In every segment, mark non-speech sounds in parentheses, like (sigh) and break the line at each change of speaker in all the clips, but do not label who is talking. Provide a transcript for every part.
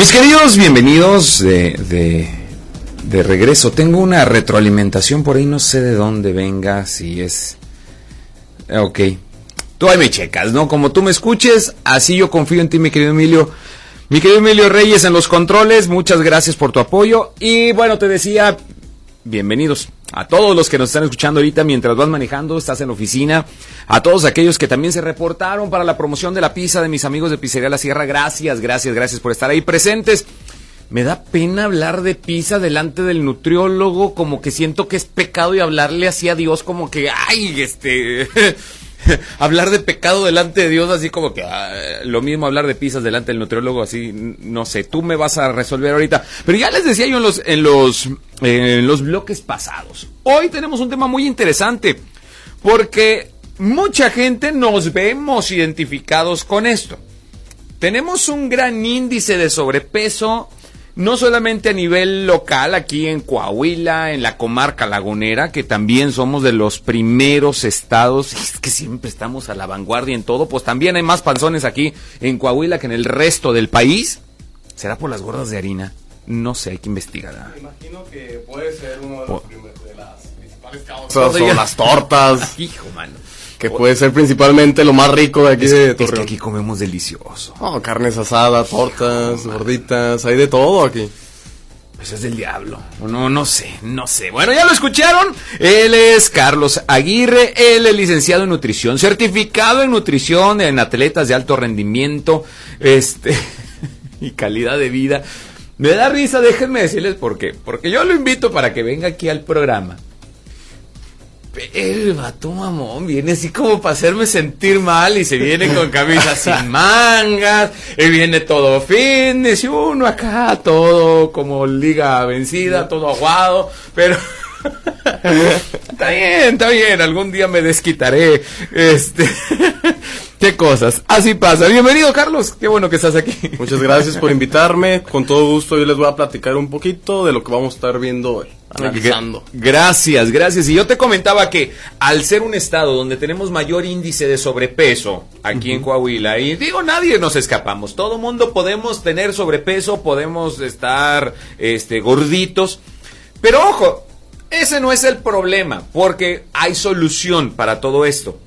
Mis queridos, bienvenidos de, de, regreso. Tengo una retroalimentación por ahí, no sé de dónde venga, si es... Ok. Tú ahí me checas, ¿no? Como tú me escuches, así yo confío en ti, mi querido Emilio. Mi querido Emilio Reyes en los controles, muchas gracias por tu apoyo. Y bueno, te decía, bienvenidos a todos los que nos están escuchando ahorita mientras vas manejando, estás en la oficina, a todos aquellos que también se reportaron para la promoción de la pizza de mis amigos de Pizzería La Sierra, gracias, gracias, gracias por estar ahí presentes. Me da pena hablar de pizza delante del nutriólogo, como que siento que es pecado y hablarle así a Dios como que, ay, este... (laughs) hablar de pecado delante de Dios, así como que ah, lo mismo hablar de pizzas delante del nutriólogo, así, no sé, tú me vas a resolver ahorita. Pero ya les decía yo en los, en los, en los bloques pasados. Hoy tenemos un tema muy interesante, porque mucha gente nos vemos identificados con esto. Tenemos un gran índice de sobrepeso no solamente a nivel local, aquí en Coahuila, en la comarca lagunera, que también somos de los primeros estados, es que siempre estamos a la vanguardia en todo, pues también hay más panzones aquí en Coahuila que en el resto del país. ¿Será por las gordas de harina? No sé, hay que investigar.
Me imagino que puede ser uno de, los de las principales causas o las tortas. (laughs)
Hijo, mano.
Que puede ser principalmente lo más rico de aquí de
Torreón. Es que aquí comemos delicioso.
Oh, carnes asadas, tortas, gorditas, hay de todo aquí.
Pues es del diablo. No, no sé, no sé. Bueno, ya lo escucharon. Él es Carlos Aguirre, él es licenciado en nutrición, certificado en nutrición en atletas de alto rendimiento, este (laughs) y calidad de vida. Me da risa, déjenme decirles por qué. Porque yo lo invito para que venga aquí al programa el vato mamón viene así como para hacerme sentir mal y se viene con camisa sin (laughs) mangas, y viene todo fitness y uno acá todo como liga vencida, todo aguado, pero (laughs) está bien, está bien, algún día me desquitaré. Este (laughs) Qué cosas. Así pasa. Bienvenido, Carlos. Qué bueno que estás aquí.
Muchas gracias por invitarme. Con todo gusto, yo les voy a platicar un poquito de lo que vamos a estar viendo hoy.
Analizando. Gracias, gracias. Y yo te comentaba que al ser un estado donde tenemos mayor índice de sobrepeso aquí en Coahuila, y digo, nadie nos escapamos. Todo mundo podemos tener sobrepeso, podemos estar este, gorditos. Pero ojo, ese no es el problema, porque hay solución para todo esto.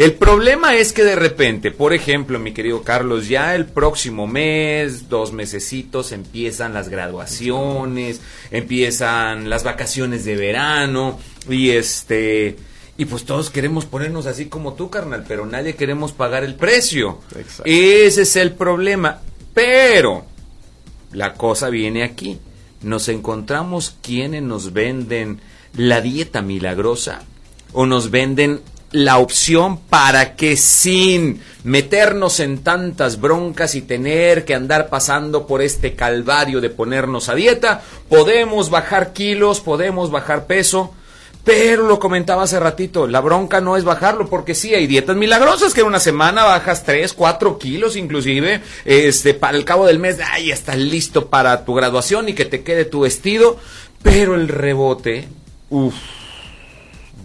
El problema es que de repente, por ejemplo, mi querido Carlos, ya el próximo mes, dos mesecitos, empiezan las graduaciones, empiezan las vacaciones de verano y este y pues todos queremos ponernos así como tú, carnal, pero nadie queremos pagar el precio. Ese es el problema. Pero la cosa viene aquí. Nos encontramos quienes nos venden la dieta milagrosa o nos venden la opción para que sin meternos en tantas broncas y tener que andar pasando por este calvario de ponernos a dieta, podemos bajar kilos, podemos bajar peso, pero lo comentaba hace ratito, la bronca no es bajarlo, porque sí, hay dietas milagrosas que en una semana bajas 3, 4 kilos inclusive, este, para el cabo del mes, ay, estás listo para tu graduación y que te quede tu vestido, pero el rebote, uff,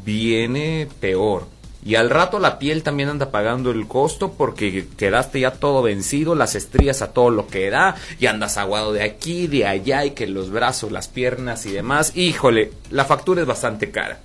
viene peor y al rato la piel también anda pagando el costo porque quedaste ya todo vencido, las estrías a todo lo que da, y andas aguado de aquí, de allá, y que los brazos, las piernas y demás. Híjole, la factura es bastante cara.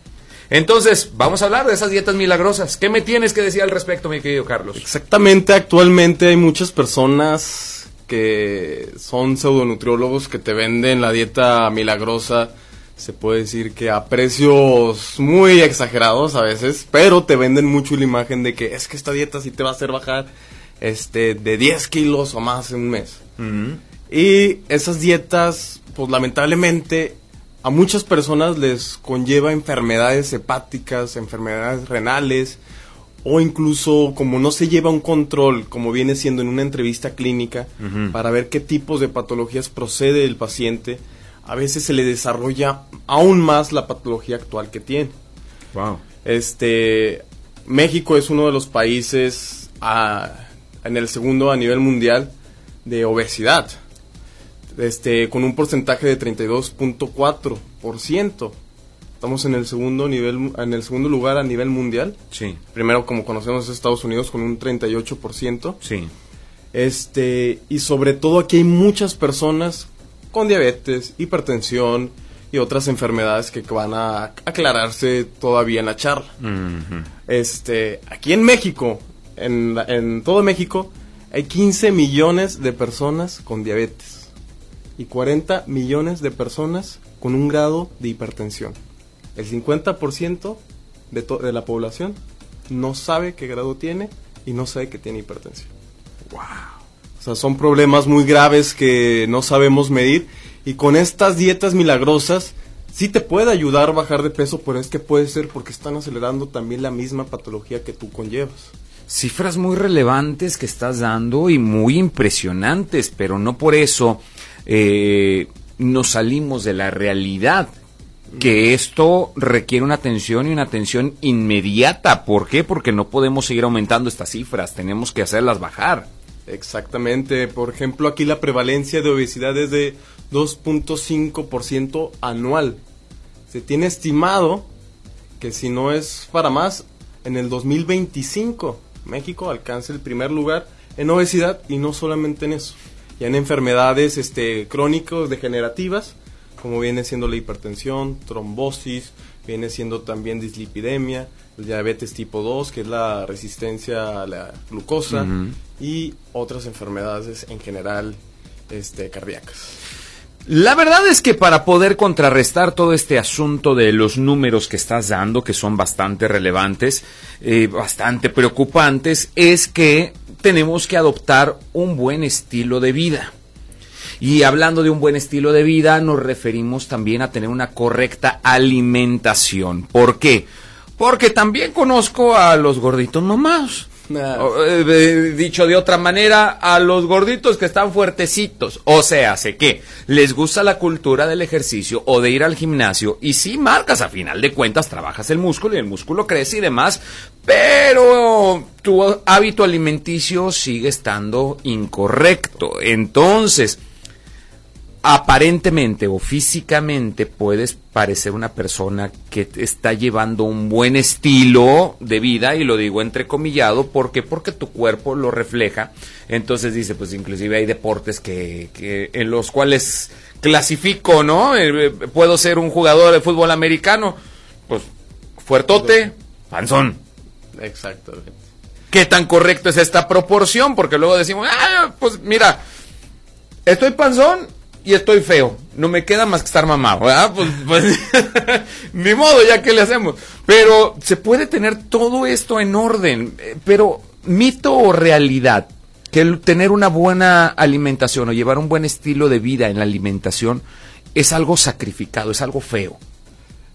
Entonces, vamos a hablar de esas dietas milagrosas. ¿Qué me tienes que decir al respecto, mi querido Carlos?
Exactamente, actualmente hay muchas personas que son pseudonutriólogos que te venden la dieta milagrosa se puede decir que a precios muy exagerados a veces, pero te venden mucho la imagen de que es que esta dieta sí te va a hacer bajar este de 10 kilos o más en un mes. Y esas dietas, pues lamentablemente a muchas personas les conlleva enfermedades hepáticas, enfermedades renales, o incluso como no se lleva un control, como viene siendo en una entrevista clínica, para ver qué tipos de patologías procede el paciente, a veces se le desarrolla aún más la patología actual que tiene.
Wow.
Este, México es uno de los países en el segundo a nivel mundial de obesidad. Este, con un porcentaje de 32.4%. Estamos en el segundo nivel en el segundo lugar a nivel mundial.
Sí.
Primero como conocemos Estados Unidos con un 38%.
Sí.
Este, y sobre todo aquí hay muchas personas con diabetes, hipertensión y otras enfermedades que van a aclararse todavía en la charla. Este, aquí en México, en, en todo México, hay 15 millones de personas con diabetes y 40 millones de personas con un grado de hipertensión. El 50% de, de la población no sabe qué grado tiene y no sabe que tiene hipertensión.
Wow.
O sea, son problemas muy graves que no sabemos medir y con estas dietas milagrosas sí te puede ayudar a bajar de peso, pero es que puede ser porque están acelerando también la misma patología que tú conllevas.
Cifras muy relevantes que estás dando y muy impresionantes, pero no por eso eh, nos salimos de la realidad que esto requiere una atención y una atención inmediata. ¿Por qué? Porque no podemos seguir aumentando estas cifras, tenemos que hacerlas bajar.
Exactamente, por ejemplo, aquí la prevalencia de obesidad es de 2.5% anual. Se tiene estimado que si no es para más, en el 2025 México alcance el primer lugar en obesidad y no solamente en eso, ya en enfermedades este, crónicas degenerativas, como viene siendo la hipertensión, trombosis, viene siendo también dislipidemia, diabetes tipo 2, que es la resistencia a la glucosa, y otras enfermedades en general este, cardíacas.
La verdad es que para poder contrarrestar todo este asunto de los números que estás dando, que son bastante relevantes, eh, bastante preocupantes, es que tenemos que adoptar un buen estilo de vida. Y hablando de un buen estilo de vida, nos referimos también a tener una correcta alimentación. ¿Por qué? Porque también conozco a los gorditos mamados. Eh, dicho de otra manera, a los gorditos que están fuertecitos. O sea, sé que les gusta la cultura del ejercicio o de ir al gimnasio y si marcas a final de cuentas, trabajas el músculo y el músculo crece y demás, pero tu hábito alimenticio sigue estando incorrecto. Entonces, aparentemente o físicamente puedes parecer una persona que está llevando un buen estilo de vida y lo digo entrecomillado porque porque tu cuerpo lo refleja. Entonces dice pues inclusive hay deportes que, que en los cuales clasifico no eh, eh, puedo ser un jugador de fútbol americano pues fuertote panzón.
Exactamente
qué tan correcto es esta proporción porque luego decimos ah pues mira estoy panzón y estoy feo. No me queda más que estar mamado. Pues, pues (laughs) ni modo, ya que le hacemos. Pero se puede tener todo esto en orden. Eh, pero mito o realidad, que el tener una buena alimentación o llevar un buen estilo de vida en la alimentación es algo sacrificado, es algo feo.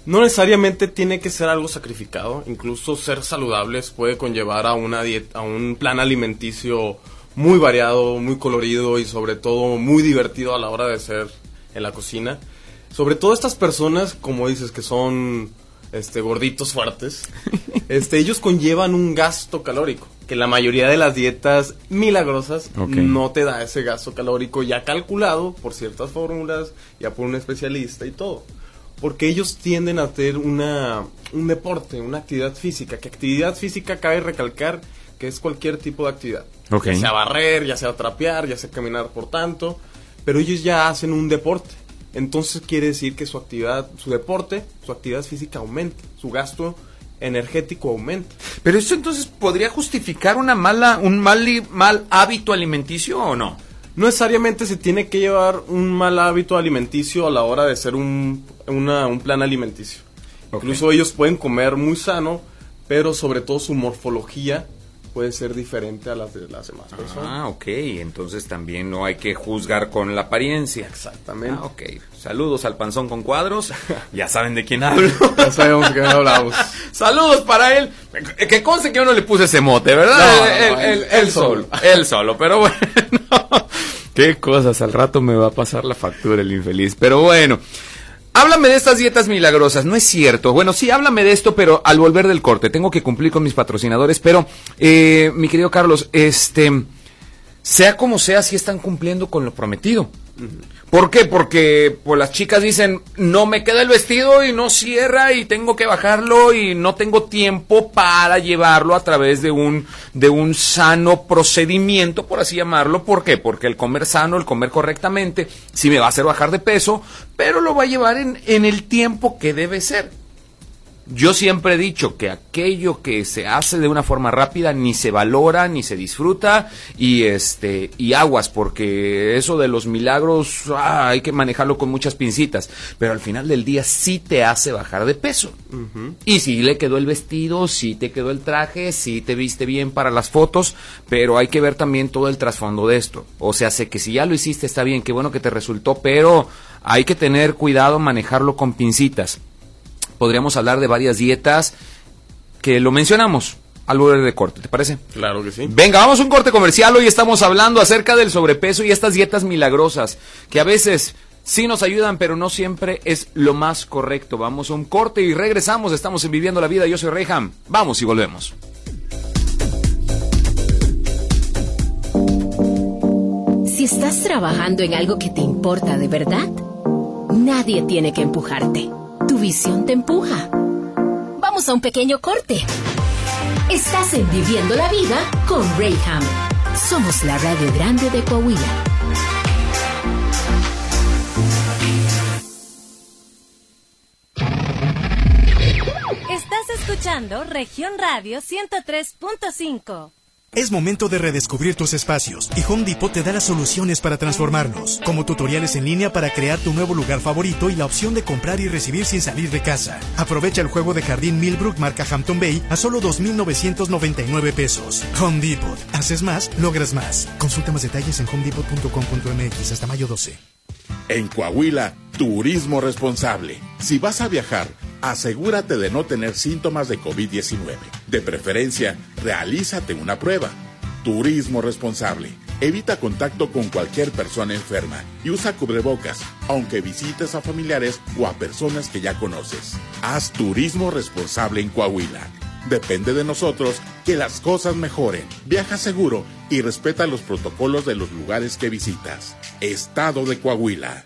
No necesariamente tiene que ser algo sacrificado, incluso ser saludables puede conllevar a una dieta, a un plan alimenticio muy variado, muy colorido y sobre todo muy divertido a la hora de ser en la cocina. Sobre todo estas personas, como dices, que son este gorditos fuertes, (laughs) este ellos conllevan un gasto calórico, que la mayoría de las dietas milagrosas no te da ese gasto calórico ya calculado por ciertas fórmulas, ya por un especialista y todo. Porque ellos tienden a tener una, un deporte, una actividad física, que actividad física cabe recalcar que es cualquier tipo de actividad. Ya sea barrer, ya sea trapear, ya sea caminar por tanto, pero ellos ya hacen un deporte. Entonces quiere decir que su actividad, su deporte, su actividad física aumenta, su gasto energético aumenta.
Pero eso entonces podría justificar una mala, un mal, mal hábito alimenticio o no?
No necesariamente se tiene que llevar un mal hábito alimenticio a la hora de hacer un, un plan alimenticio. Incluso ellos pueden comer muy sano, pero sobre todo su morfología puede ser diferente a las de las demás personas.
Ah, ok. Entonces también no hay que juzgar con la apariencia.
Exactamente.
Ah, ok. Saludos al panzón con cuadros. (laughs) ya saben de quién hablo.
ya sabemos de quién hablamos. (laughs)
Saludos para él. Que conste que yo no le puse ese mote, ¿verdad? él, solo. Él solo, pero bueno. (laughs) Qué cosas. Al rato me va a pasar la factura el infeliz. Pero bueno. Háblame de estas dietas milagrosas, no es cierto. Bueno, sí, háblame de esto, pero al volver del corte, tengo que cumplir con mis patrocinadores, pero, eh, mi querido Carlos, este, sea como sea, sí están cumpliendo con lo prometido. ¿Por qué? Porque pues, las chicas dicen, no me queda el vestido y no cierra y tengo que bajarlo y no tengo tiempo para llevarlo a través de un, de un sano procedimiento, por así llamarlo. ¿Por qué? Porque el comer sano, el comer correctamente, sí me va a hacer bajar de peso, pero lo va a llevar en, en el tiempo que debe ser. Yo siempre he dicho que aquello que se hace de una forma rápida ni se valora ni se disfruta y este y aguas porque eso de los milagros ah, hay que manejarlo con muchas pincitas, pero al final del día sí te hace bajar de peso. Y si le quedó el vestido, sí te quedó el traje, sí te viste bien para las fotos, pero hay que ver también todo el trasfondo de esto. O sea, sé que si ya lo hiciste está bien, qué bueno que te resultó, pero hay que tener cuidado manejarlo con pincitas podríamos hablar de varias dietas que lo mencionamos al volver de corte, ¿te parece?
Claro que sí.
Venga, vamos a un corte comercial. Hoy estamos hablando acerca del sobrepeso y estas dietas milagrosas que a veces sí nos ayudan, pero no siempre es lo más correcto. Vamos a un corte y regresamos. Estamos en Viviendo la Vida. Yo soy Reyham. Vamos y volvemos.
Si estás trabajando en algo que te importa de verdad, nadie tiene que empujarte. Tu visión te empuja. Vamos a un pequeño corte. Estás en Viviendo la Vida con Rayham. Somos la radio grande de Coahuila.
Estás escuchando Región Radio 103.5.
Es momento de redescubrir tus espacios y Home Depot te da las soluciones para transformarlos, como tutoriales en línea para crear tu nuevo lugar favorito y la opción de comprar y recibir sin salir de casa. Aprovecha el juego de jardín Millbrook marca Hampton Bay a solo 2.999 pesos. Home Depot. Haces más, logras más. Consulta más detalles en homedepot.com.mx hasta mayo 12.
En Coahuila, turismo responsable. Si vas a viajar, asegúrate de no tener síntomas de COVID-19. De preferencia, realízate una prueba. Turismo responsable. Evita contacto con cualquier persona enferma y usa cubrebocas, aunque visites a familiares o a personas que ya conoces. Haz turismo responsable en Coahuila. Depende de nosotros que las cosas mejoren. Viaja seguro y respeta los protocolos de los lugares que visitas. Estado de Coahuila.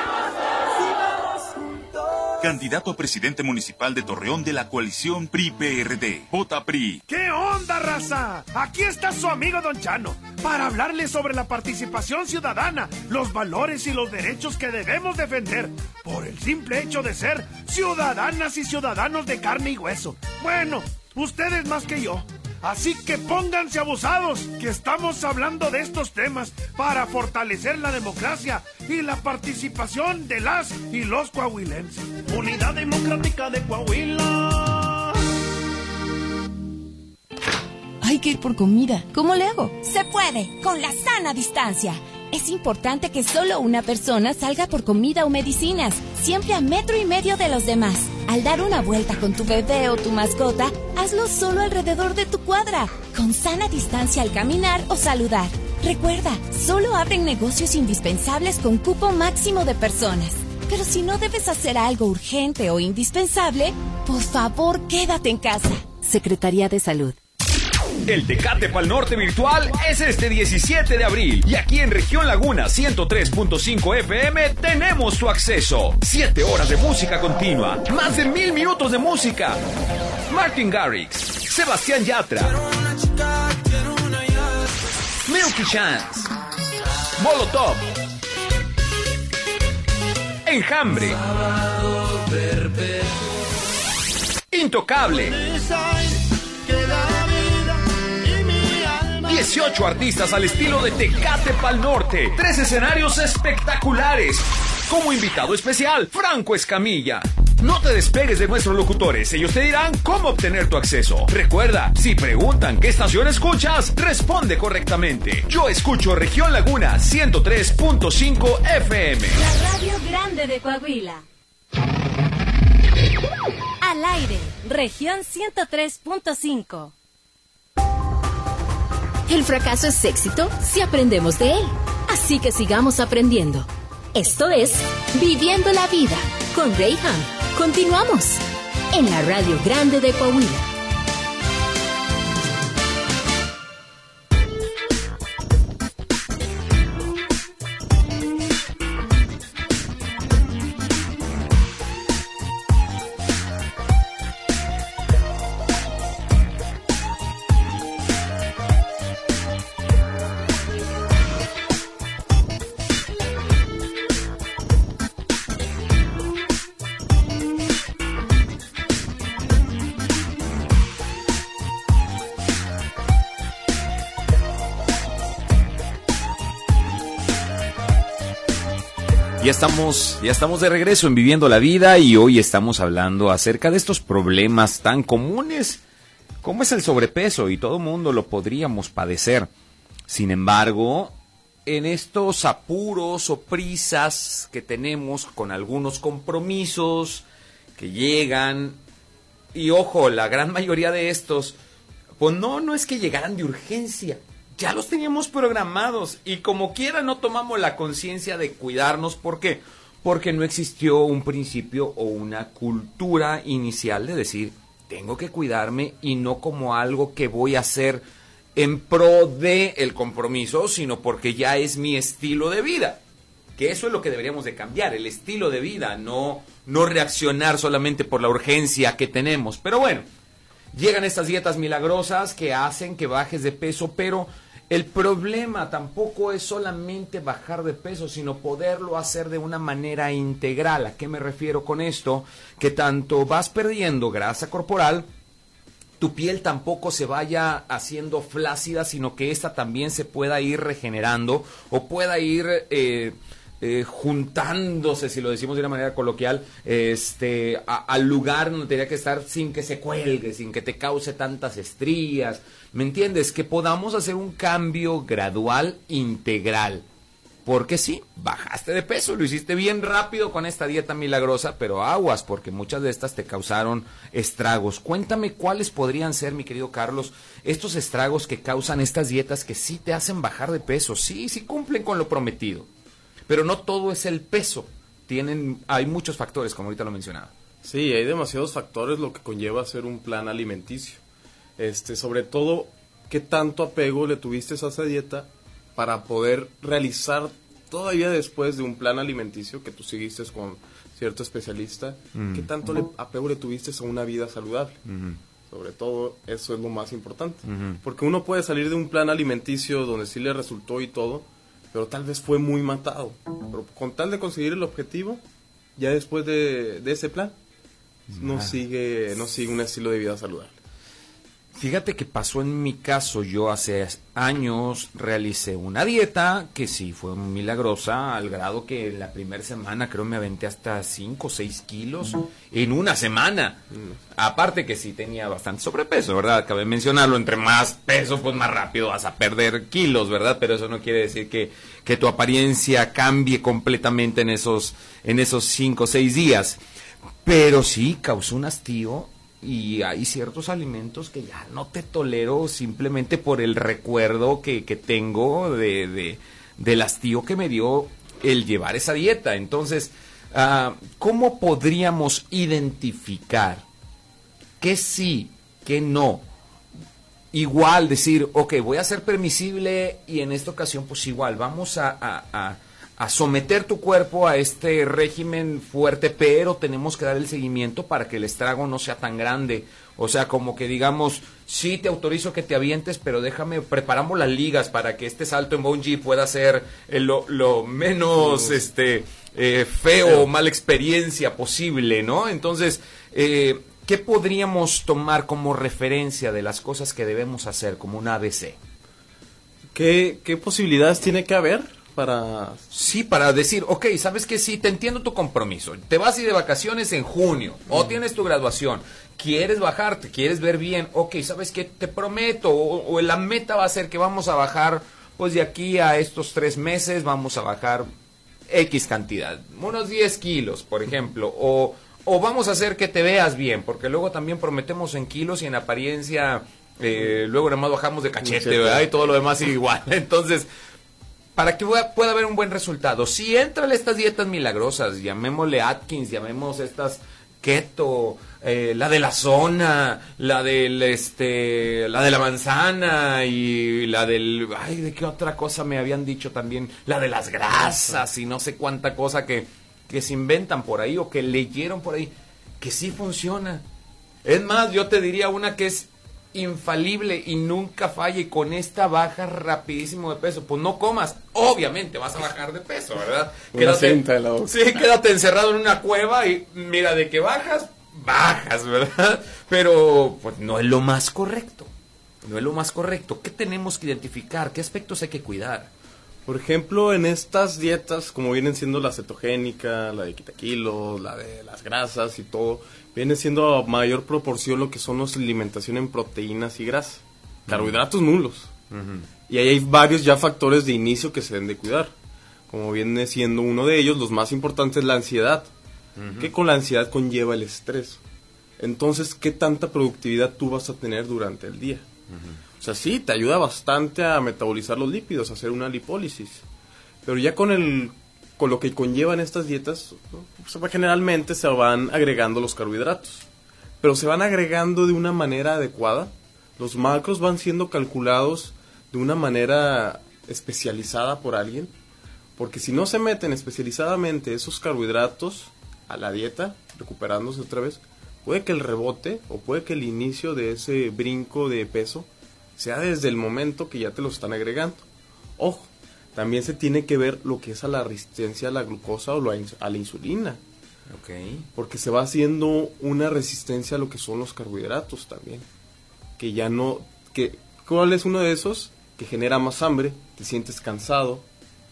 Candidato a presidente municipal de Torreón de la coalición PRI-PRD. Vota PRI.
¿Qué onda, raza? Aquí está su amigo Don Chano para hablarle sobre la participación ciudadana, los valores y los derechos que debemos defender por el simple hecho de ser ciudadanas y ciudadanos de carne y hueso. Bueno, ustedes más que yo. Así que pónganse abusados, que estamos hablando de estos temas para fortalecer la democracia y la participación de las y los coahuilenses. Unidad Democrática de Coahuila.
Hay que ir por comida. ¿Cómo le hago?
Se puede, con la sana distancia. Es importante que solo una persona salga por comida o medicinas, siempre a metro y medio de los demás. Al dar una vuelta con tu bebé o tu mascota, hazlo solo alrededor de tu cuadra, con sana distancia al caminar o saludar. Recuerda, solo abren negocios indispensables con cupo máximo de personas. Pero si no debes hacer algo urgente o indispensable, por favor quédate en casa.
Secretaría de Salud.
El Tecate Pal Norte virtual es este 17 de abril y aquí en Región Laguna 103.5 FM tenemos su acceso. 7 horas de música continua, más de mil minutos de música. Martin Garrix, Sebastián Yatra, Milky Chance, Molotov, Enjambre, Intocable. 18 artistas al estilo de Tecate Pal Norte. Tres escenarios espectaculares. Como invitado especial, Franco Escamilla. No te despegues de nuestros locutores, ellos te dirán cómo obtener tu acceso. Recuerda, si preguntan qué estación escuchas, responde correctamente. Yo escucho Región Laguna 103.5 FM.
La radio grande de Coahuila. Al aire,
región 103.5.
El fracaso es éxito si aprendemos de él. Así que sigamos aprendiendo. Esto es Viviendo la Vida con Rayham. Continuamos en la Radio Grande de Coahuila.
Ya estamos, ya estamos de regreso en Viviendo la Vida y hoy estamos hablando acerca de estos problemas tan comunes como es el sobrepeso y todo mundo lo podríamos padecer. Sin embargo, en estos apuros o prisas que tenemos con algunos compromisos que llegan, y ojo, la gran mayoría de estos, pues no, no es que llegaran de urgencia, ya los teníamos programados y como quiera no tomamos la conciencia de cuidarnos. ¿Por qué? Porque no existió un principio o una cultura inicial de decir, tengo que cuidarme y no como algo que voy a hacer en pro de el compromiso, sino porque ya es mi estilo de vida. Que eso es lo que deberíamos de cambiar, el estilo de vida, no, no reaccionar solamente por la urgencia que tenemos. Pero bueno, llegan estas dietas milagrosas que hacen que bajes de peso, pero el problema tampoco es solamente bajar de peso, sino poderlo hacer de una manera integral. ¿A qué me refiero con esto? Que tanto vas perdiendo grasa corporal, tu piel tampoco se vaya haciendo flácida, sino que ésta también se pueda ir regenerando o pueda ir eh, eh, juntándose, si lo decimos de una manera coloquial, este, al lugar donde tenía que estar sin que se cuelgue, sin que te cause tantas estrías. ¿Me entiendes? Que podamos hacer un cambio gradual, integral. Porque sí, bajaste de peso, lo hiciste bien rápido con esta dieta milagrosa, pero aguas, porque muchas de estas te causaron estragos. Cuéntame cuáles podrían ser, mi querido Carlos, estos estragos que causan estas dietas que sí te hacen bajar de peso. Sí, sí cumplen con lo prometido. Pero no todo es el peso. Tienen, hay muchos factores, como ahorita lo mencionaba.
Sí, hay demasiados factores lo que conlleva hacer un plan alimenticio. Este, sobre todo, qué tanto apego le tuviste a esa dieta para poder realizar todavía después de un plan alimenticio que tú seguiste con cierto especialista,
Mm.
qué tanto le, apego le tuviste a una vida saludable. Sobre todo, eso es lo más importante.
Ujú.
Porque uno puede salir de un plan alimenticio donde sí le resultó y todo, pero tal vez fue muy matado. Pero con tal de conseguir el objetivo, ya después de, de ese plan, no sigue, no sigue un estilo de vida saludable.
Fíjate que pasó en mi caso, yo hace años realicé una dieta que sí fue milagrosa, al grado que la primera semana creo me aventé hasta 5 o 6 kilos en una semana. Aparte que sí tenía bastante sobrepeso, ¿verdad? Cabe mencionarlo, entre más peso, pues más rápido vas a perder kilos, ¿verdad? Pero eso no quiere decir que, que tu apariencia cambie completamente en esos, en esos 5 o 6 días. Pero sí causó un hastío y hay ciertos alimentos que ya no te tolero simplemente por el recuerdo que, que tengo de, de- del hastío que me dio el llevar esa dieta. Entonces, ah, ¿cómo podríamos identificar que sí, que no? Igual decir, ok, voy a ser permisible y en esta ocasión pues igual, vamos a- a someter tu cuerpo a este régimen fuerte, pero tenemos que dar el seguimiento para que el estrago no sea tan grande. O sea, como que digamos, sí te autorizo que te avientes, pero déjame, preparamos las ligas para que este salto en bungee pueda ser eh, lo, lo menos este eh, feo o mala experiencia posible, ¿no? Entonces, eh, ¿qué podríamos tomar como referencia de las cosas que debemos hacer como un ABC?
¿Qué, qué posibilidades tiene que haber para...?
Sí, para decir, ok, ¿sabes que Sí, te entiendo tu compromiso. Te vas ir de vacaciones en junio o tienes tu graduación. ¿Quieres bajarte? ¿Quieres ver bien? Ok, ¿sabes qué? Te prometo o, o la meta va a ser que vamos a bajar, pues de aquí a estos tres meses vamos a bajar X cantidad, unos 10 kilos, por ejemplo, o, o vamos a hacer que te veas bien, porque luego también prometemos en kilos y en apariencia, eh, luego nada más bajamos de cachete, ¿verdad? Y todo lo demás igual. (laughs) Entonces, para que pueda haber un buen resultado, si entran estas dietas milagrosas, llamémosle Atkins, llamemos estas keto, eh, la de la zona, la del este, la de la manzana y la del, ay, de qué otra cosa me habían dicho también, la de las grasas y no sé cuánta cosa que, que se inventan por ahí o que leyeron por ahí, que sí funciona. Es más, yo te diría una que es infalible y nunca falle con esta baja rapidísimo de peso. Pues no comas, obviamente vas a bajar de peso, ¿verdad? Quédate, sí, quédate encerrado en una cueva y mira, de que bajas, bajas, ¿verdad? Pero pues no es lo más correcto. No es lo más correcto. ¿Qué tenemos que identificar? ¿Qué aspectos hay que cuidar?
Por ejemplo, en estas dietas, como vienen siendo la cetogénica, la de quitaquilos, la de las grasas y todo, viene siendo a mayor proporción lo que son los alimentación en proteínas y grasa. Carbohidratos nulos. Y ahí hay varios ya factores de inicio que se deben de cuidar. Como viene siendo uno de ellos, los más importantes, la ansiedad. Que con la ansiedad conlleva el estrés. Entonces, ¿qué tanta productividad tú vas a tener durante el día? O sea, sí, te ayuda bastante a metabolizar los lípidos, a hacer una lipólisis. Pero ya con el con lo que conllevan estas dietas, generalmente se van agregando los carbohidratos. Pero se van agregando de una manera adecuada. Los macros van siendo calculados de una manera especializada por alguien. Porque si no se meten especializadamente esos carbohidratos a la dieta, recuperándose otra vez, puede que el rebote o puede que el inicio de ese brinco de peso sea desde el momento que ya te lo están agregando. Ojo, también se tiene que ver lo que es a la resistencia a la glucosa o a la insulina.
Okay.
Porque se va haciendo una resistencia a lo que son los carbohidratos también. Que ya no... Que, ¿Cuál es uno de esos? Que genera más hambre, te sientes cansado,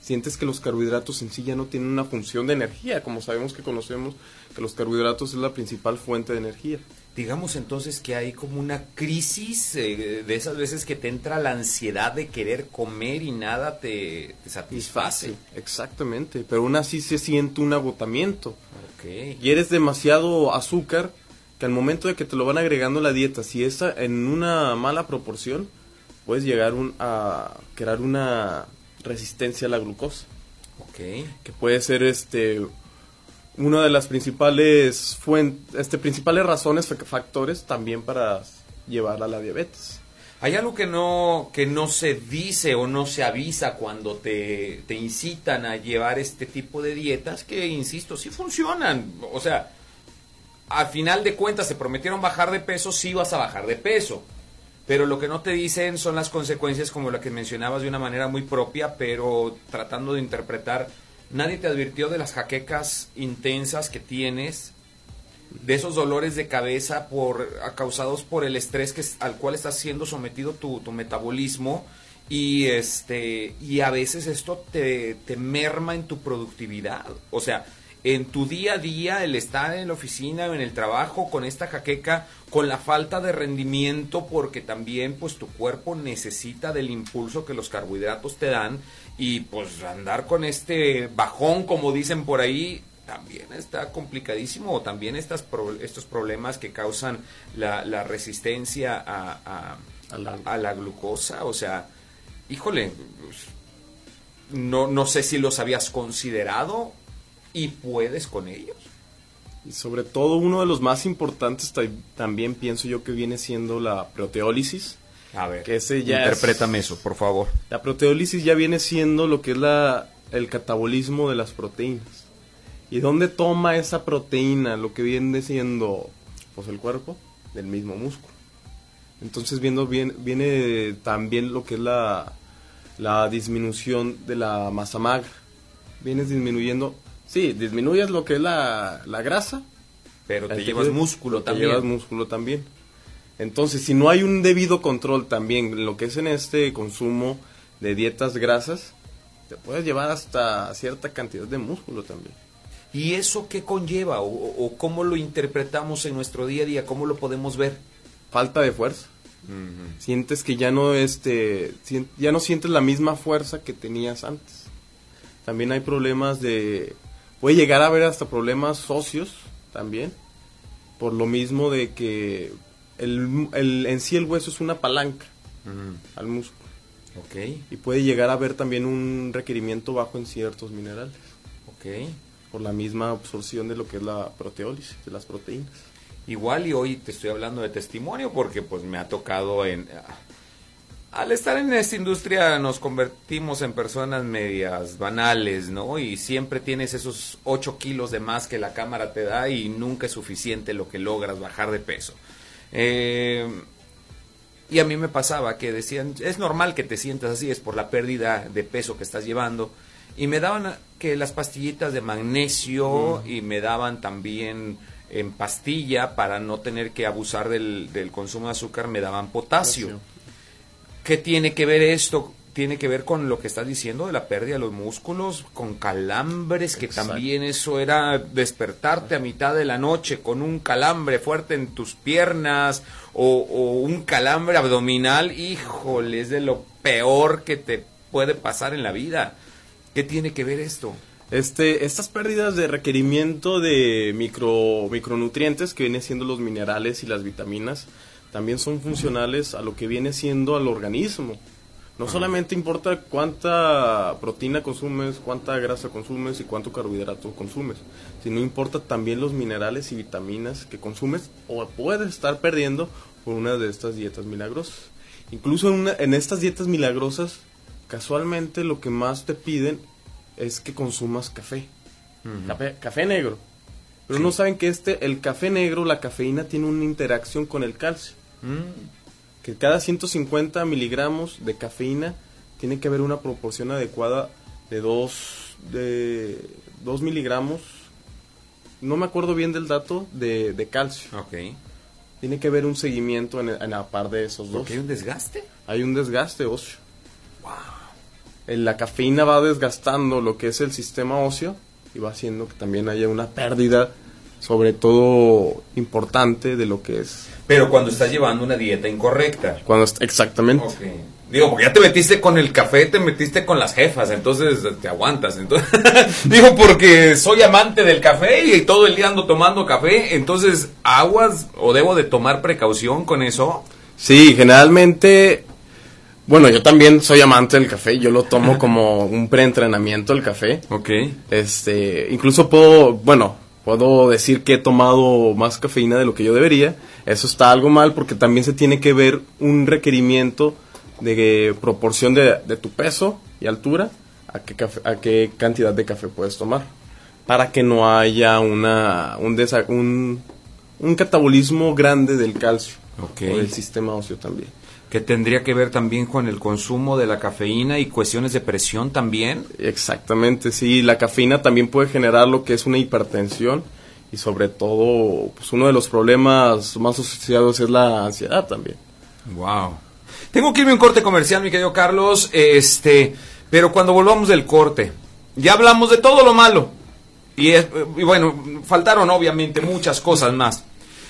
sientes que los carbohidratos en sí ya no tienen una función de energía, como sabemos que conocemos que los carbohidratos es la principal fuente de energía
digamos entonces que hay como una crisis eh, de esas veces que te entra la ansiedad de querer comer y nada te, satisface.
exactamente, pero aún así se siente un agotamiento. Y eres demasiado azúcar que al momento de que te lo van agregando a la dieta, si es en una mala proporción, puedes llegar a crear una resistencia a la glucosa.
Okay.
Que puede ser este una de las principales fuentes, este, principales razones, factores también para llevar a la diabetes.
Hay algo que no, que no se dice o no se avisa cuando te, te incitan a llevar este tipo de dietas que, insisto, sí funcionan. O sea, al final de cuentas se prometieron bajar de peso, sí vas a bajar de peso. Pero lo que no te dicen son las consecuencias como la que mencionabas de una manera muy propia, pero tratando de interpretar Nadie te advirtió de las jaquecas intensas que tienes, de esos dolores de cabeza por, causados por el estrés que, al cual estás siendo sometido tu, tu metabolismo y este y a veces esto te, te merma en tu productividad. O sea, en tu día a día, el estar en la oficina o en el trabajo con esta jaqueca, con la falta de rendimiento, porque también pues tu cuerpo necesita del impulso que los carbohidratos te dan y pues andar con este bajón, como dicen por ahí, también está complicadísimo, o también estas estos problemas que causan la, la resistencia a, a, la, a, la, glucosa, o sea, híjole, pues, no, no sé si los habías considerado y puedes con ellos.
Y sobre todo uno de los más importantes también pienso yo que viene siendo la proteólisis
a ver,
que ese ya
interprétame eso, por favor.
La proteólisis ya viene siendo lo que es la, el catabolismo de las proteínas. ¿Y dónde toma esa proteína lo que viene siendo pues el cuerpo? Del mismo músculo. Entonces viendo bien, viene también lo que es la, la disminución de la masa magra. Vienes disminuyendo, sí, disminuyes lo que es la, la grasa.
Pero te llevas músculo
también. Te llevas músculo también. Entonces, si no hay un debido control también en lo que es en este consumo de dietas grasas, te puedes llevar hasta cierta cantidad de músculo también.
¿Y eso qué conlleva o, cómo lo interpretamos en nuestro día a día? ¿Cómo lo podemos ver?
Falta de fuerza. Sientes que ya no este ya no sientes la misma fuerza que tenías antes. También hay problemas de puede llegar a haber hasta problemas socios también. Por lo mismo de que el, el- en sí el hueso es una palanca al músculo. Y puede llegar a haber también un requerimiento bajo en ciertos minerales. Por la misma absorción de lo que es la proteólisis, de las proteínas.
Igual y hoy te estoy hablando de testimonio porque pues me ha tocado en... Al estar en esta industria nos convertimos en personas medias banales, ¿no? Y siempre tienes esos 8 kilos de más que la cámara te da y nunca es suficiente lo que logras bajar de peso. Eh, y a mí me pasaba que decían, es normal que te sientas así, es por la pérdida de peso que estás llevando. Y me daban que las pastillitas de magnesio y me daban también en pastilla para no tener que abusar del, del consumo de azúcar, me daban potasio. ¿Qué tiene que ver esto? Tiene que ver con lo que estás diciendo de la pérdida de los músculos, con calambres, que
Exacto.
también eso era despertarte a mitad de la noche con un calambre fuerte en tus piernas o, o un calambre abdominal. Híjole, es de lo peor que te puede pasar en la vida. ¿Qué tiene que ver esto?
Este, estas pérdidas de requerimiento de micro, micronutrientes, que vienen siendo los minerales y las vitaminas, también son funcionales a lo que viene siendo al organismo. No solamente importa cuánta proteína consumes, cuánta grasa consumes y cuánto carbohidrato consumes, sino importa también los minerales y vitaminas que consumes o puedes estar perdiendo por una de estas dietas milagrosas. Incluso en, una- en estas dietas milagrosas, casualmente lo que más te piden es que consumas café. café. Café negro. Pero no saben que este, el café negro, la cafeína tiene una interacción con el calcio. Que cada 150 miligramos de cafeína tiene que haber una proporción adecuada de 2 de dos miligramos. No me acuerdo bien del dato de, de calcio.
Ok.
Tiene que haber un seguimiento en, en la par de esos dos.
¿Porque hay un desgaste?
Hay un desgaste óseo. El- La cafeína va desgastando lo que es el sistema óseo y va haciendo que también haya una pérdida, sobre todo importante, de lo que es.
Pero cuando estás llevando una dieta incorrecta.
Cuando exactamente.
Ok. Digo, porque ya te metiste con el café, te metiste con las jefas, entonces te aguantas. Entonces, (laughs) digo, porque soy amante del café y todo el día ando tomando café, entonces, ¿aguas o debo de tomar precaución con eso?
Sí, generalmente. Bueno, yo también soy amante del café. Yo lo tomo como un preentrenamiento el café.
Ok.
Este, incluso puedo, bueno, puedo decir que he tomado más cafeína de lo que yo debería. Eso está algo mal porque también se tiene que ver un requerimiento de proporción de, de tu peso y altura a qué, café- a qué cantidad de café puedes tomar para que no haya una un, desa- un, un catabolismo grande del calcio o del sistema óseo también.
Que tendría que ver también con el consumo de la cafeína y cuestiones de presión también.
Exactamente, sí, la cafeína también puede generar lo que es una hipertensión y sobre todo, pues uno de los problemas más asociados es la ansiedad también.
Wow. Tengo que irme a un corte comercial, mi querido Carlos. Este, pero cuando volvamos del corte, ya hablamos de todo lo malo. Y, es- y bueno, faltaron obviamente muchas cosas más.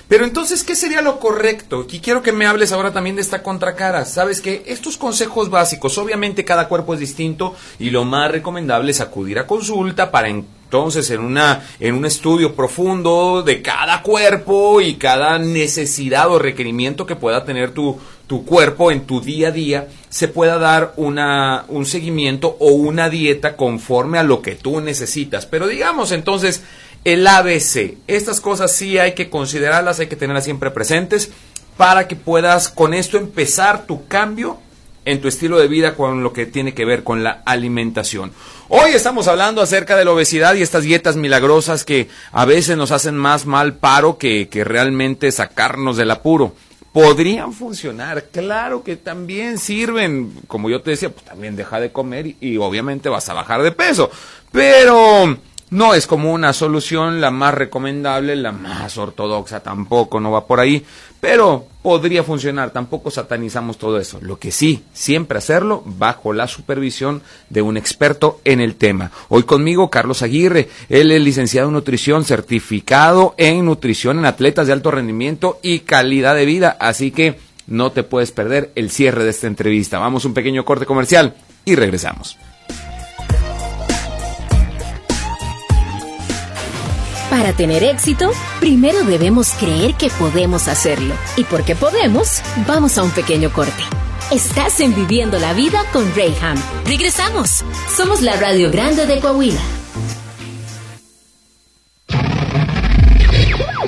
Pero entonces, ¿qué sería lo correcto? Y quiero que me hables ahora también de esta contracara. Sabes que estos consejos básicos, obviamente cada cuerpo es distinto y lo más recomendable es acudir a consulta para entonces en una en un estudio profundo de cada cuerpo y cada necesidad o requerimiento que pueda tener tu tu cuerpo en tu día a día se pueda dar una un seguimiento o una dieta conforme a lo que tú necesitas. Pero digamos entonces el ABC. Estas cosas sí hay que considerarlas, hay que tenerlas siempre presentes para que puedas con esto empezar tu cambio en tu estilo de vida con lo que tiene que ver con la alimentación. Hoy estamos hablando acerca de la obesidad y estas dietas milagrosas que a veces nos hacen más mal paro que, que realmente sacarnos del apuro. Podrían funcionar, claro que también sirven, como yo te decía, pues también deja de comer y, y obviamente vas a bajar de peso, pero no es como una solución la más recomendable, la más ortodoxa, tampoco no va por ahí, pero podría funcionar, tampoco satanizamos todo eso. Lo que sí, siempre hacerlo bajo la supervisión de un experto en el tema. Hoy conmigo Carlos Aguirre, él es licenciado en nutrición, certificado en nutrición en atletas de alto rendimiento y calidad de vida, así que no te puedes perder el cierre de esta entrevista. Vamos a un pequeño corte comercial y regresamos.
Para tener éxito, primero debemos creer que podemos hacerlo. Y porque podemos, vamos a un pequeño corte. Estás en Viviendo la Vida con Rayham. Regresamos. Somos la Radio Grande de Coahuila.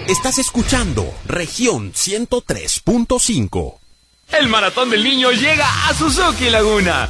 Estás escuchando región 103.5.
El maratón del niño llega a Suzuki Laguna.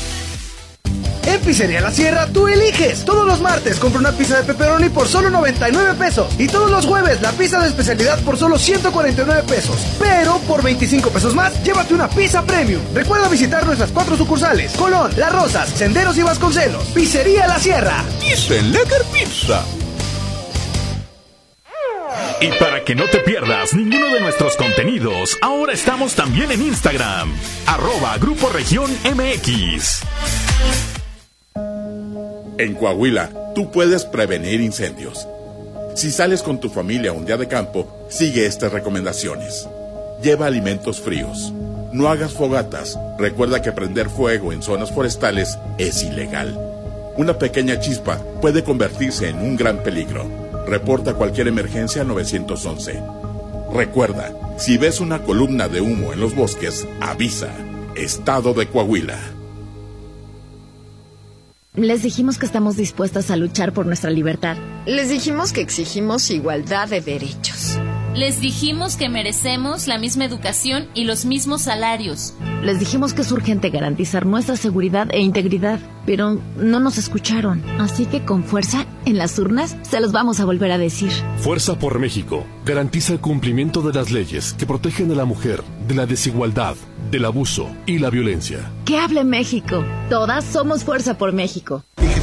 En Pizzería La Sierra tú eliges. Todos los martes compra una pizza de pepperoni por solo 99 pesos. Y todos los jueves la pizza de especialidad por solo 149 pesos. Pero por 25 pesos más, llévate una pizza premium. Recuerda visitar nuestras cuatro sucursales: Colón, Las Rosas, Senderos y Vasconcelos. Pizzería La Sierra.
Dicen Lecker Pizza. Y para que no te pierdas ninguno de nuestros contenidos, ahora estamos también en Instagram. Arroba Grupo Región MX.
En Coahuila, tú puedes prevenir incendios. Si sales con tu familia un día de campo, sigue estas recomendaciones. Lleva alimentos fríos. No hagas fogatas. Recuerda que prender fuego en zonas forestales es ilegal. Una pequeña chispa puede convertirse en un gran peligro. Reporta cualquier emergencia al 911. Recuerda, si ves una columna de humo en los bosques, avisa. Estado de Coahuila.
Les dijimos que estamos dispuestas a luchar por nuestra libertad.
Les dijimos que exigimos igualdad de derechos.
Les dijimos que merecemos la misma educación y los mismos salarios.
Les dijimos que es urgente garantizar nuestra seguridad e integridad, pero no nos escucharon. Así que con fuerza, en las urnas, se los vamos a volver a decir.
Fuerza por México garantiza el cumplimiento de las leyes que protegen a la mujer de la desigualdad, del abuso y la violencia.
Que hable México. Todas somos Fuerza por México.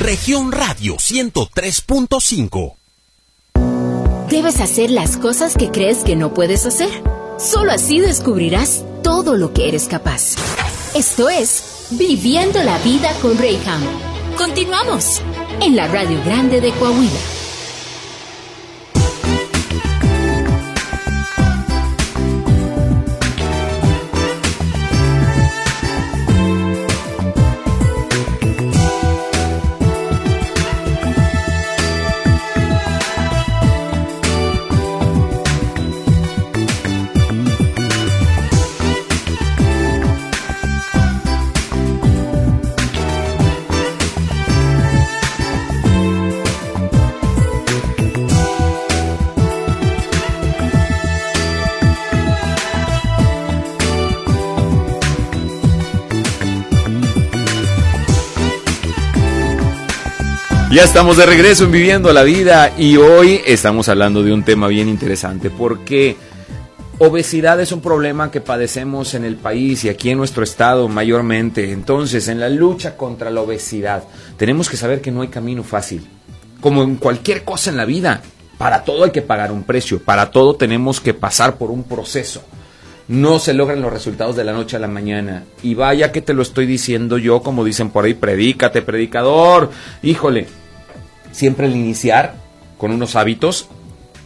Región Radio 103.5
Debes hacer las cosas que crees que no puedes hacer. Solo así descubrirás todo lo que eres capaz. Esto es Viviendo la Vida con Rayham. Continuamos en la Radio Grande de Coahuila.
Ya estamos de regreso en Viviendo la Vida y hoy estamos hablando de un tema bien interesante porque obesidad es un problema que padecemos en el país y aquí en nuestro estado mayormente. Entonces, en la lucha contra la obesidad, tenemos que saber que no hay camino fácil. Como en cualquier cosa en la vida, para todo hay que pagar un precio, para todo tenemos que pasar por un proceso. No se logran los resultados de la noche a la mañana. Y vaya que te lo estoy diciendo yo, como dicen por ahí, predícate, predicador. Híjole, siempre el iniciar con unos hábitos,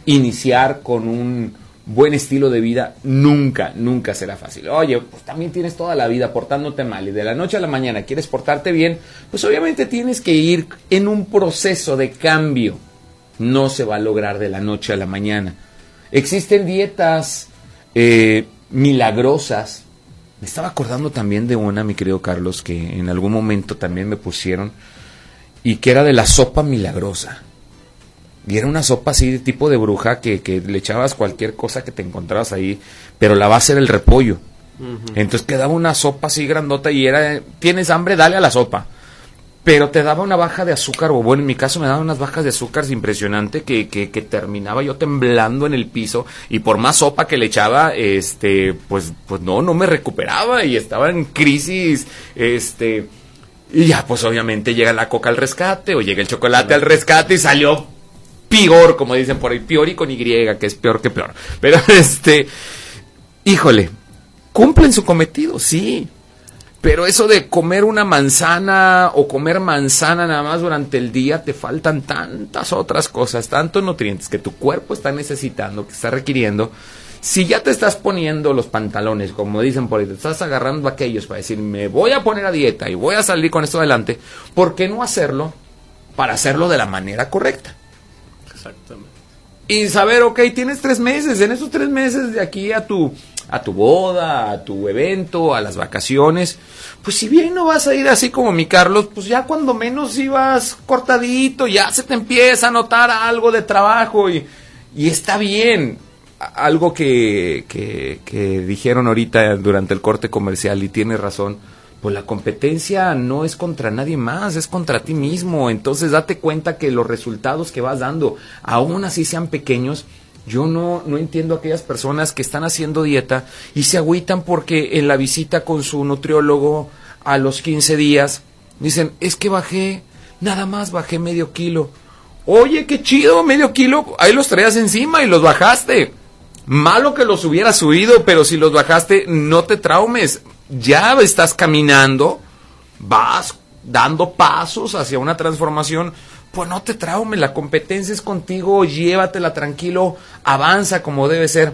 iniciar con un buen estilo de vida, nunca, nunca será fácil. Oye, pues también tienes toda la vida portándote mal y de la noche a la mañana quieres portarte bien, pues obviamente tienes que ir en un proceso de cambio. No se va a lograr de la noche a la mañana. Existen dietas eh, milagrosas. Me estaba acordando también de una, mi querido Carlos, que en algún momento también me pusieron y que era de la sopa milagrosa. Y era una sopa así de tipo de bruja que, que le echabas cualquier cosa que te encontrabas ahí, pero la base era el repollo. Entonces quedaba una sopa así grandota y era, tienes hambre, dale a la sopa. Pero te daba una baja de azúcar, o bueno, en mi caso me daba unas bajas de azúcar impresionante que, que, que terminaba yo temblando en el piso y por más sopa que le echaba, este, pues, pues no, no me recuperaba y estaba en crisis, este, y ya pues obviamente llega la coca al rescate o llega el chocolate al rescate y salió peor, como dicen por ahí, peor y con Y, que es peor que peor. Pero (laughs) este, híjole, cumplen su cometido, sí. Pero eso de comer una manzana o comer manzana nada más durante el día, te faltan tantas otras cosas, tantos nutrientes que tu cuerpo está necesitando, que está requiriendo. Si ya te estás poniendo los pantalones, como dicen por ahí, te estás agarrando aquellos para decir, me voy a poner a dieta y voy a salir con esto adelante, ¿por qué no hacerlo para hacerlo de la manera correcta?
Exactamente.
Y saber, ok, tienes tres meses, en esos tres meses de aquí a tu, a tu boda, a tu evento, a las vacaciones, pues si bien no vas a ir así como mi Carlos, pues ya cuando menos ibas cortadito, ya se te empieza a notar algo de trabajo y, y está bien. Algo que, que, que dijeron ahorita durante el corte comercial y tiene razón, pues la competencia no es contra nadie más, es contra ti mismo. Entonces date cuenta que los resultados que vas dando, aún así sean pequeños, yo no, no entiendo a aquellas personas que están haciendo dieta y se agüitan porque en la visita con su nutriólogo a los 15 días dicen, es que bajé, nada más bajé medio kilo. Oye, qué chido, medio kilo, ahí los traías encima y los bajaste. Malo que los hubieras subido, pero si los bajaste, no te traumes. Ya estás caminando, vas dando pasos hacia una transformación. Pues no te traumes, la competencia es contigo, llévatela tranquilo, avanza como debe ser.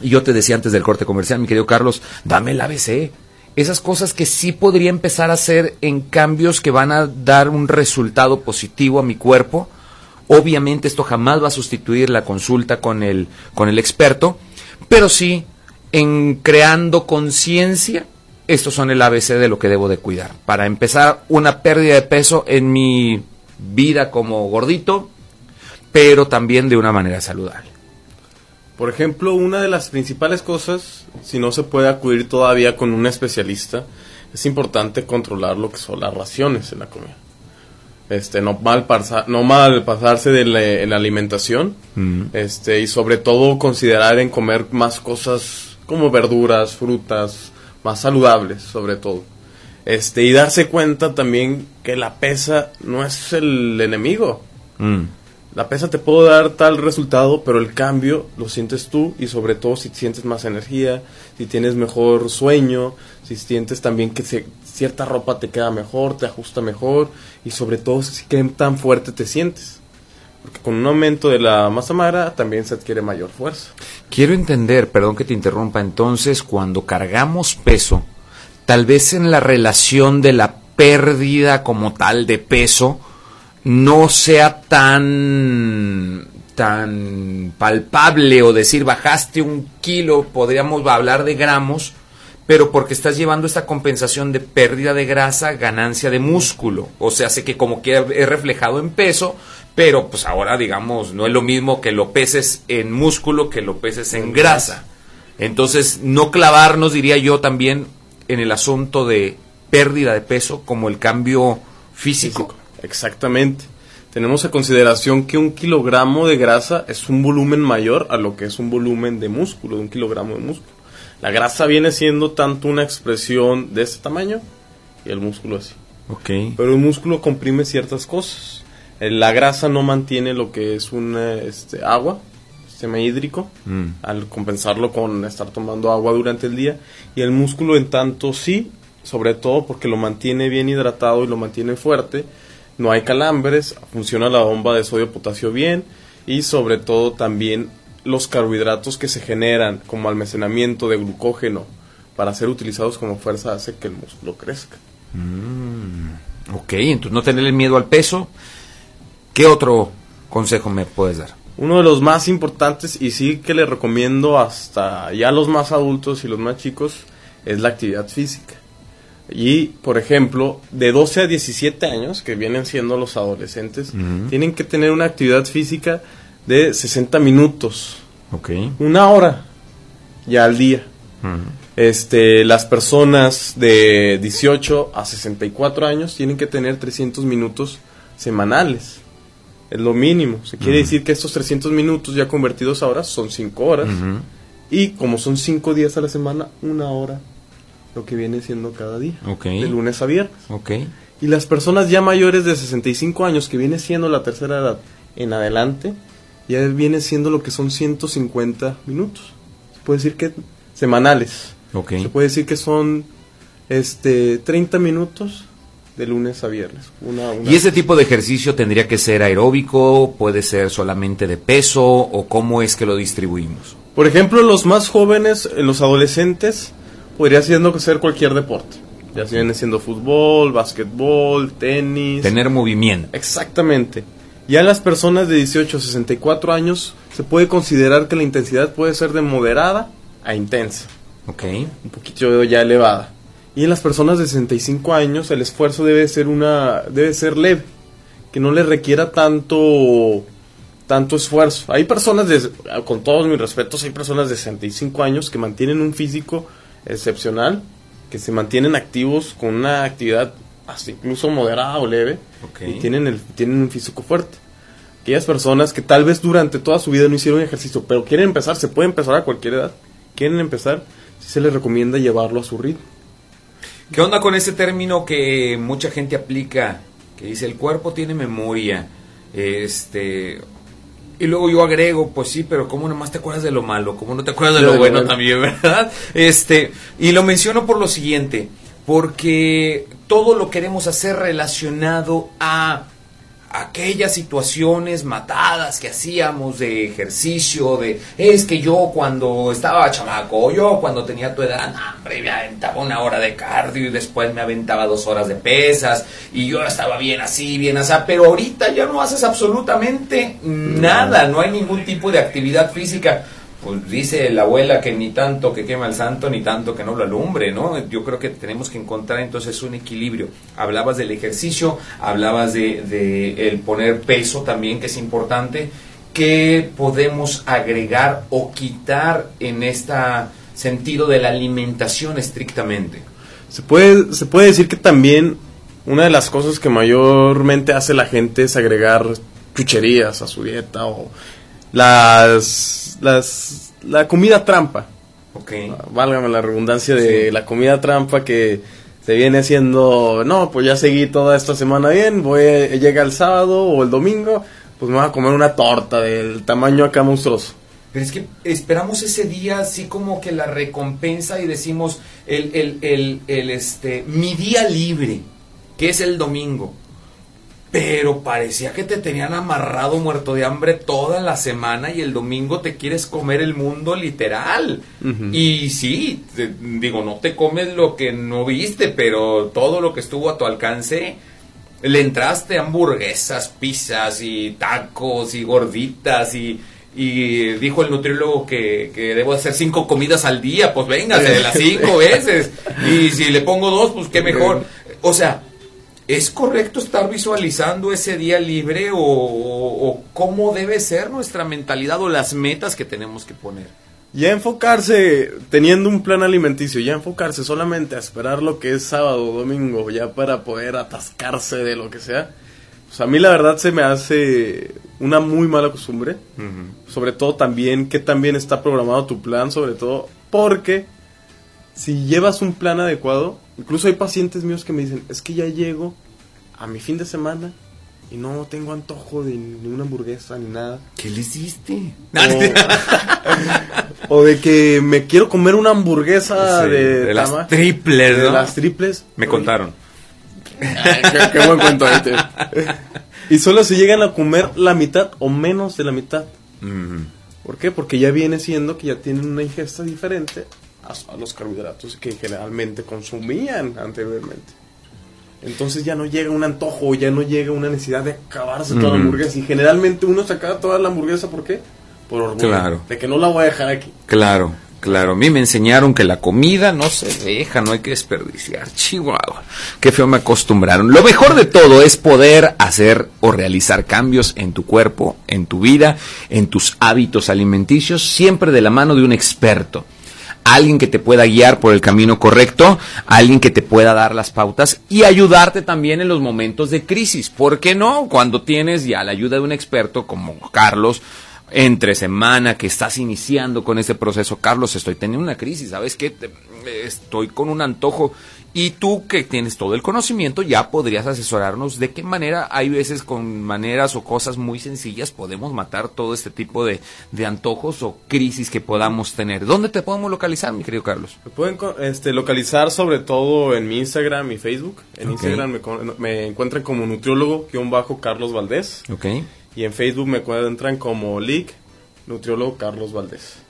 Y yo te decía antes del corte comercial, mi querido Carlos, dame el ABC. Esas cosas que sí podría empezar a hacer en cambios que van a dar un resultado positivo a mi cuerpo. Obviamente esto jamás va a sustituir la consulta con el, con el experto, pero sí en creando conciencia, estos son el ABC de lo que debo de cuidar. Para empezar, una pérdida de peso en mi vida como gordito, pero también de una manera saludable.
Por ejemplo, una de las principales cosas, si no se puede acudir todavía con un especialista, es importante controlar lo que son las raciones en la comida. Este, no mal, no mal pasarse de la, en la alimentación, este, y sobre todo considerar en comer más cosas como verduras, frutas, más saludables, sobre todo. Este, y darse cuenta también que la pesa no es el enemigo. La pesa te puede dar tal resultado, pero el cambio lo sientes tú y sobre todo si sientes más energía, si tienes mejor sueño, si sientes también que se- cierta ropa te queda mejor, te ajusta mejor y sobre todo si qué tan fuerte te sientes. Porque con un aumento de la masa magra también se adquiere mayor fuerza.
Quiero entender, perdón que te interrumpa, entonces cuando cargamos peso, tal vez en la relación de la pérdida como tal de peso, no sea tan tan palpable o decir bajaste un kilo, podríamos hablar de gramos, pero porque estás llevando esta compensación de pérdida de grasa, ganancia de músculo. O sea, sé que como que es reflejado en peso, pero pues ahora digamos, no es lo mismo que lo peses en músculo que lo peses en grasa. Entonces, no clavarnos, diría yo también, en el asunto de pérdida de peso como el cambio físico.
Exactamente. Tenemos a consideración que un kilogramo de grasa es un volumen mayor a lo que es un volumen de músculo, de un kilogramo de músculo. La grasa viene siendo tanto una expresión de este tamaño y el músculo así.
Ok.
Pero el músculo comprime ciertas cosas. Eh, La grasa no mantiene lo que es un este, agua, sistema hídrico,
Mm.
al compensarlo con estar tomando agua durante el día. Y el músculo en tanto sí, sobre todo porque lo mantiene bien hidratado y lo mantiene fuerte. No hay calambres, funciona la bomba de sodio potasio bien y sobre todo también los carbohidratos que se generan como almacenamiento de glucógeno para ser utilizados como fuerza hace que el músculo crezca.
Mm, ok, entonces no tenerle miedo al peso. ¿Qué otro consejo me puedes dar?
Uno de los más importantes y sí que le recomiendo hasta ya los más adultos y los más chicos es la actividad física. Y, por ejemplo, de 12 a 17 años, que vienen siendo los adolescentes, tienen que tener una actividad física de 60 minutos.
Ok.
Una hora ya al día. Este, las personas de 18 a 64 años tienen que tener 300 minutos semanales. Es lo mínimo. Se quiere decir que estos 300 minutos ya convertidos a horas son 5 horas. Y como son 5 días a la semana, una hora lo que viene siendo cada día.
Ok.
De lunes a viernes.
Ok.
Y las personas ya mayores de 65 años, que viene siendo la tercera edad en adelante, ya viene siendo lo que son 150 minutos. Se puede decir que semanales.
Ok.
Se puede decir que son este 30 minutos de lunes a viernes. Una, una-
¿Y ese tipo de ejercicio tendría que ser aeróbico? ¿Puede ser solamente de peso? ¿O cómo es que lo distribuimos?
Por ejemplo, los más jóvenes, eh, los adolescentes, podría siendo que ser cualquier deporte. Ya viene siendo fútbol, básquetbol, tenis.
Tener movimiento.
Exactamente. Ya las personas de 18 a 64 años se puede considerar que la intensidad puede ser de moderada a intensa.
Ok.
Un poquito ya elevada. Y en las personas de 65 años el esfuerzo debe ser una debe ser leve, que no le requiera tanto tanto esfuerzo. Hay personas de con todos mis respetos, hay personas de 65 años que mantienen un físico excepcional, que se mantienen activos con una actividad hasta incluso moderada o leve y tienen el tienen un físico fuerte. Aquellas personas que tal vez durante toda su vida no hicieron ejercicio, pero quieren empezar, se puede empezar a cualquier edad. Quieren empezar, sí se les recomienda llevarlo a su ritmo.
¿Qué onda con ese término que mucha gente aplica? Que dice el cuerpo tiene memoria. Este. Y luego yo agrego, pues sí, pero ¿cómo nomás te acuerdas de lo malo? ¿Cómo no te acuerdas de lo bueno. también, (laughs) verdad? Este, y lo menciono por lo siguiente, porque todo lo queremos hacer relacionado a aquellas situaciones matadas que hacíamos de ejercicio, de es que yo cuando estaba chamaco, yo cuando tenía tu edad, hombre, me aventaba una hora de cardio y después me aventaba dos horas de pesas y yo estaba bien así, bien así, pero ahorita ya no haces absolutamente nada, no hay ningún tipo de actividad física. Pues dice la abuela que ni tanto que quema el santo, ni tanto que no lo alumbre, ¿no? Yo creo que tenemos que encontrar entonces un equilibrio. Hablabas del ejercicio, hablabas de, de el poner peso también, que es importante. ¿Qué podemos agregar o quitar en este sentido de la alimentación estrictamente?
Se puede, se puede decir que también una de las cosas que mayormente hace la gente es agregar chucherías a su dieta o las, las la comida trampa.
Ok.
Válgame la redundancia de la comida trampa que se viene haciendo, no, pues ya seguí toda esta semana bien, voy llega el sábado o el domingo, pues me voy a comer una torta del tamaño acá monstruoso.
Pero es que esperamos ese día así como que la recompensa y decimos el, el, el, el, este, mi día libre, que es el domingo. Pero parecía que te tenían amarrado muerto de hambre toda la semana y el domingo te quieres comer el mundo literal. Y sí, te- digo, no te comes lo que no viste, pero todo lo que estuvo a tu alcance, le entraste a hamburguesas, pizzas y tacos y gorditas y, y dijo el nutriólogo que, que debo hacer cinco comidas al día, pues véngase de las cinco (laughs) veces. Y si le pongo dos, pues qué mejor. O sea, ¿es correcto estar visualizando ese día libre o, cómo debe ser nuestra mentalidad o las metas que tenemos que poner?
Ya enfocarse, teniendo un plan alimenticio, ya enfocarse solamente a esperar lo que es sábado o domingo, ya para poder atascarse de lo que sea, pues a mí la verdad se me hace una muy mala costumbre. Sobre todo también que también está programado tu plan, sobre todo porque si llevas un plan adecuado, incluso hay pacientes míos que me dicen, es que ya llego a mi fin de semana y no tengo antojo de ni una hamburguesa ni nada.
¿Qué le hiciste?
O, (laughs) o de que me quiero comer una hamburguesa
Sí,
de,
de las
tama-
triples,
de las triples.
Me contaron.
Ay, qué, qué buen cuento ahorita. (laughs) Y solo se llegan a comer la mitad o menos de la mitad. ¿Por qué? Porque ya viene siendo que ya tienen una ingesta diferente a, a los carbohidratos que generalmente consumían anteriormente. Entonces ya no llega un antojo, ya no llega una necesidad de acabarse toda la hamburguesa. Y generalmente uno se acaba toda la hamburguesa, ¿por qué? Por orgullo.
Claro.
De que no la voy a dejar aquí.
Claro. Claro, a mí me enseñaron que la comida no se deja, no hay que desperdiciar. Chihuahua, qué feo me acostumbraron. Lo mejor de todo es poder hacer o realizar cambios en tu cuerpo, en tu vida, en tus hábitos alimenticios, siempre de la mano de un experto. Alguien que te pueda guiar por el camino correcto, alguien que te pueda dar las pautas y ayudarte también en los momentos de crisis. ¿Por qué no? Cuando tienes ya la ayuda de un experto como Carlos, entre semana que estás iniciando con ese proceso, Carlos, estoy teniendo una crisis, ¿sabes qué? Estoy con un antojo y tú que tienes todo el conocimiento ya podrías asesorarnos de qué manera, hay veces con maneras o cosas muy sencillas podemos matar todo este tipo de, de antojos o crisis que podamos tener. ¿Dónde te podemos localizar, mi querido Carlos?
Me pueden este, localizar sobre todo en mi Instagram y Facebook. En. Instagram me, me encuentran como nutriólogo-carlos Valdés.
Ok.
Y en Facebook me encuentran como LIC, nutriólogo Carlos Valdés.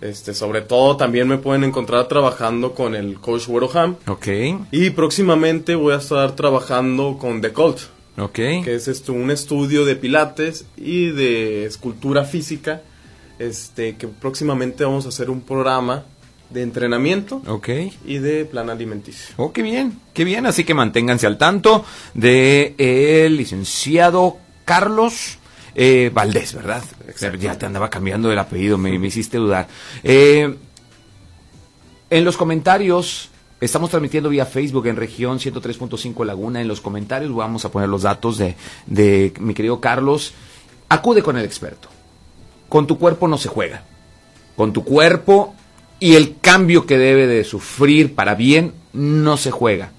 Este, sobre todo también me pueden encontrar trabajando con el coach Ham.
Ok.
Y próximamente voy a estar trabajando con The Cult.
Ok.
Que es esto, un estudio de pilates y de escultura física. Este, que próximamente vamos a hacer un programa de entrenamiento
Ok.
y de plan alimenticio.
Oh, qué bien, qué bien. Así que manténganse al tanto de el licenciado Carlos eh, Valdés, ¿verdad? Ya te andaba cambiando el apellido, me, me hiciste dudar. Eh, en los comentarios, estamos transmitiendo vía Facebook en región 103.5 Laguna. En los comentarios vamos a poner los datos de, de mi querido Carlos. Acude con el experto. Con tu cuerpo no se juega. Con tu cuerpo y el cambio que debe de sufrir para bien no se juega.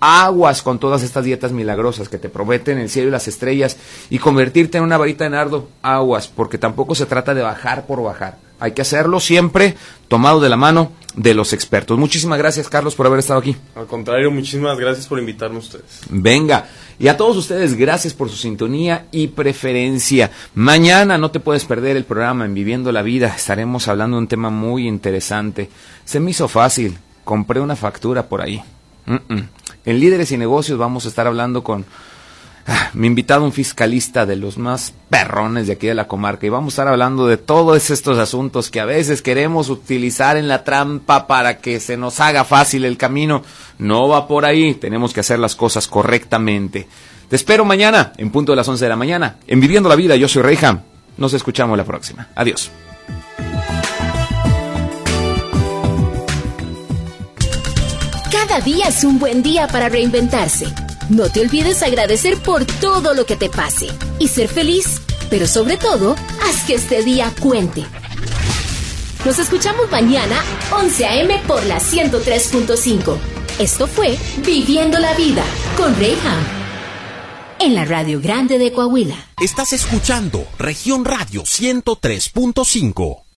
Aguas con todas estas dietas milagrosas que te prometen el cielo y las estrellas y convertirte en una varita de nardo. Aguas, porque tampoco se trata de bajar por bajar. Hay que hacerlo siempre tomado de la mano de los expertos. Muchísimas gracias, Carlos, por haber estado aquí.
Al contrario, muchísimas gracias por invitarme a ustedes.
Venga. Y a todos ustedes, gracias por su sintonía y preferencia. Mañana no te puedes perder el programa en Viviendo la Vida. Estaremos hablando de un tema muy interesante. Se me hizo fácil. Compré una factura por ahí. Mm, mm. En Líderes y Negocios vamos a estar hablando con ah, mi invitado, un fiscalista de los más perrones de aquí de la comarca. Y vamos a estar hablando de todos estos asuntos que a veces queremos utilizar en la trampa para que se nos haga fácil el camino. No va por ahí. Tenemos que hacer las cosas correctamente. Te espero mañana, en punto de las 11 de la mañana, en Viviendo la Vida. Yo soy Reyham. Nos escuchamos la próxima. Adiós.
Cada día es un buen día para reinventarse. No te olvides agradecer por todo lo que te pase y ser feliz, pero sobre todo, haz que este día cuente. Nos escuchamos mañana 11 a.m. por la 103.5. Esto fue Viviendo la Vida con Reyham. En la Radio Grande de Coahuila.
Estás escuchando región radio 103.5.